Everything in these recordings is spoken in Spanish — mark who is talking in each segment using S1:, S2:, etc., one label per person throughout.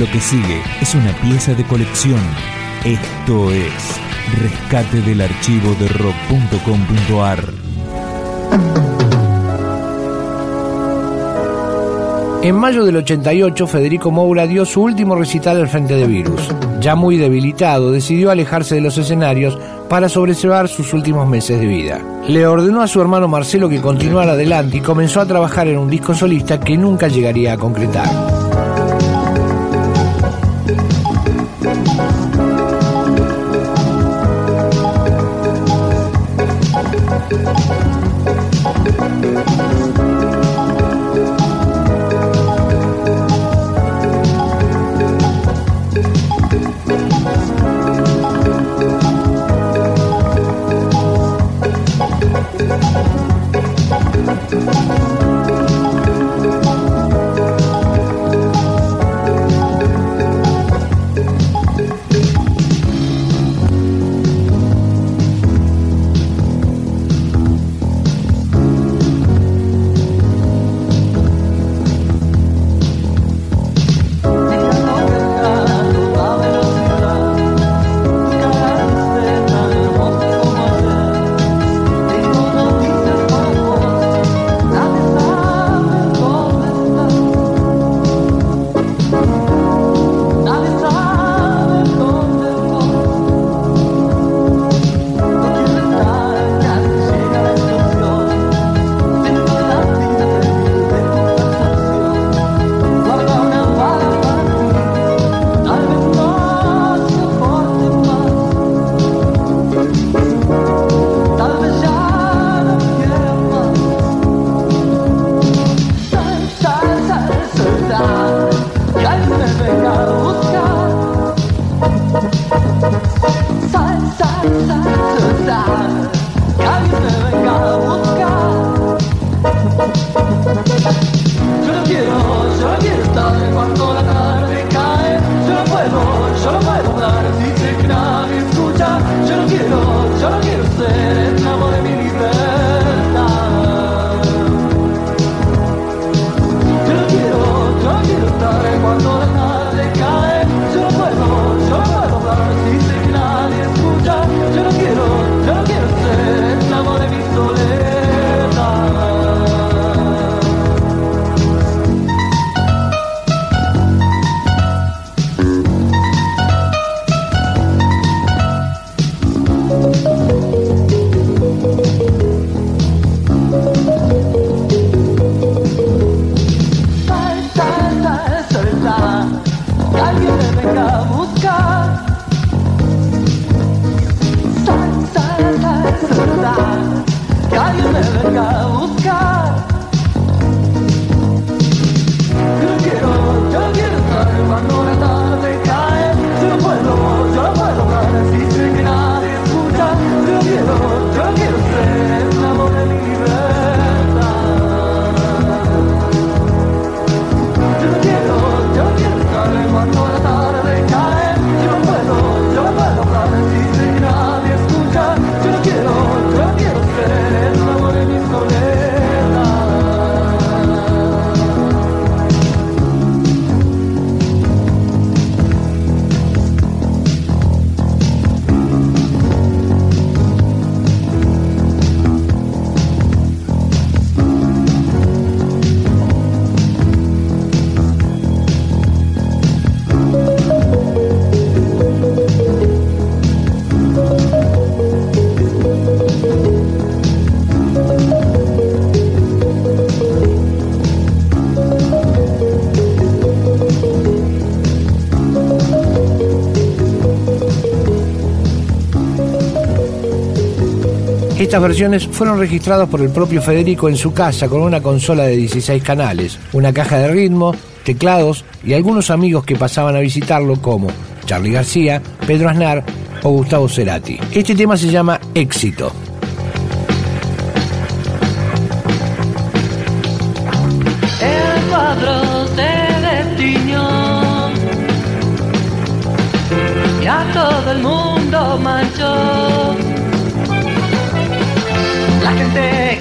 S1: Lo que sigue es una pieza de colección. Esto es Rescate del archivo de rock.com.ar.
S2: En mayo del 88, Federico Moura dio su último recital al frente de Virus. Ya muy debilitado, decidió alejarse de los escenarios para sobrellevar sus últimos meses de vida. Le ordenó a su hermano Marcelo que continuara adelante y comenzó a trabajar en un disco solista que nunca llegaría a concretar. Estas versiones fueron registradas por el propio Federico en su casa con una consola de 16 canales, una caja de ritmo, teclados y algunos amigos que pasaban a visitarlo como Charlie García, Pedro Aznar o Gustavo Cerati. Este tema se llama Éxito.
S3: Todo el mundo manchó gente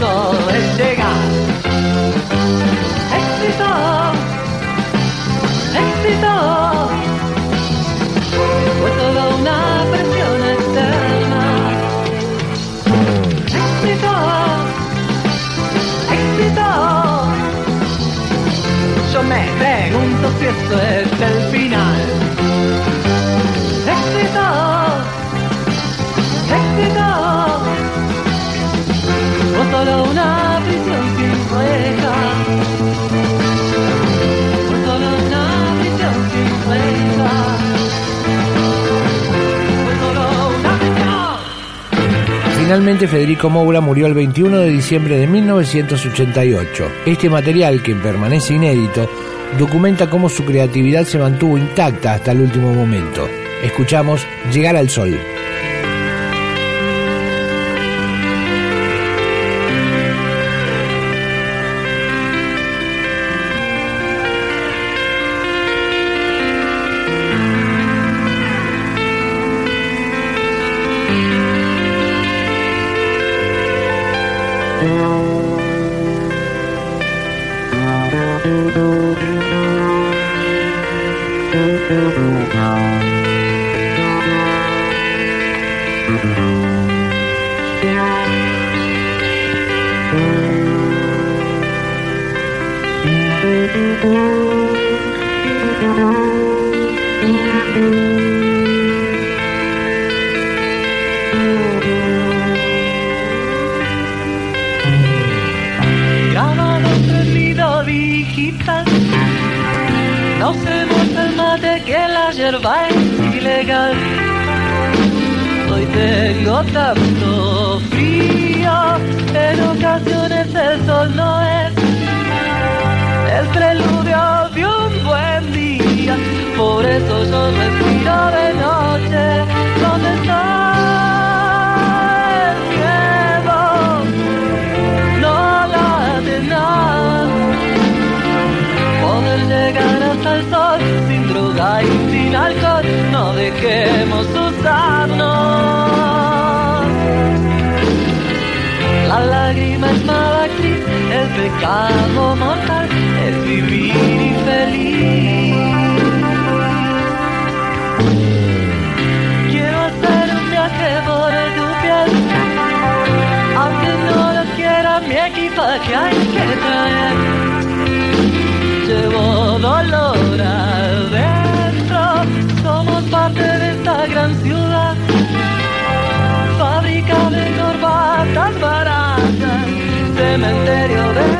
S2: éxito
S4: Finalmente Federico Moura murió el 21 de diciembre de 1988. Este material, que permanece inédito, documenta cómo su creatividad se mantuvo intacta hasta el último momento. Escuchamos Llegar al Sol.
S2: No se muestra el mate que la yerba es ilegal. Hoy tengo tanto frío, en ocasiones el sol no es el preludio de un buen día. Por eso yo respiro de noche. ¿Dónde está el miedo? no la de nada. Poder llegar hasta el sol sin droga y sin alcohol, no dejemos usarnos. La lágrima es mala actriz, el pecado mortal equipaje hay que traer. Llevo dolor adentro, somos parte de esta gran ciudad. Fábrica de corbatas baratas, cementerio de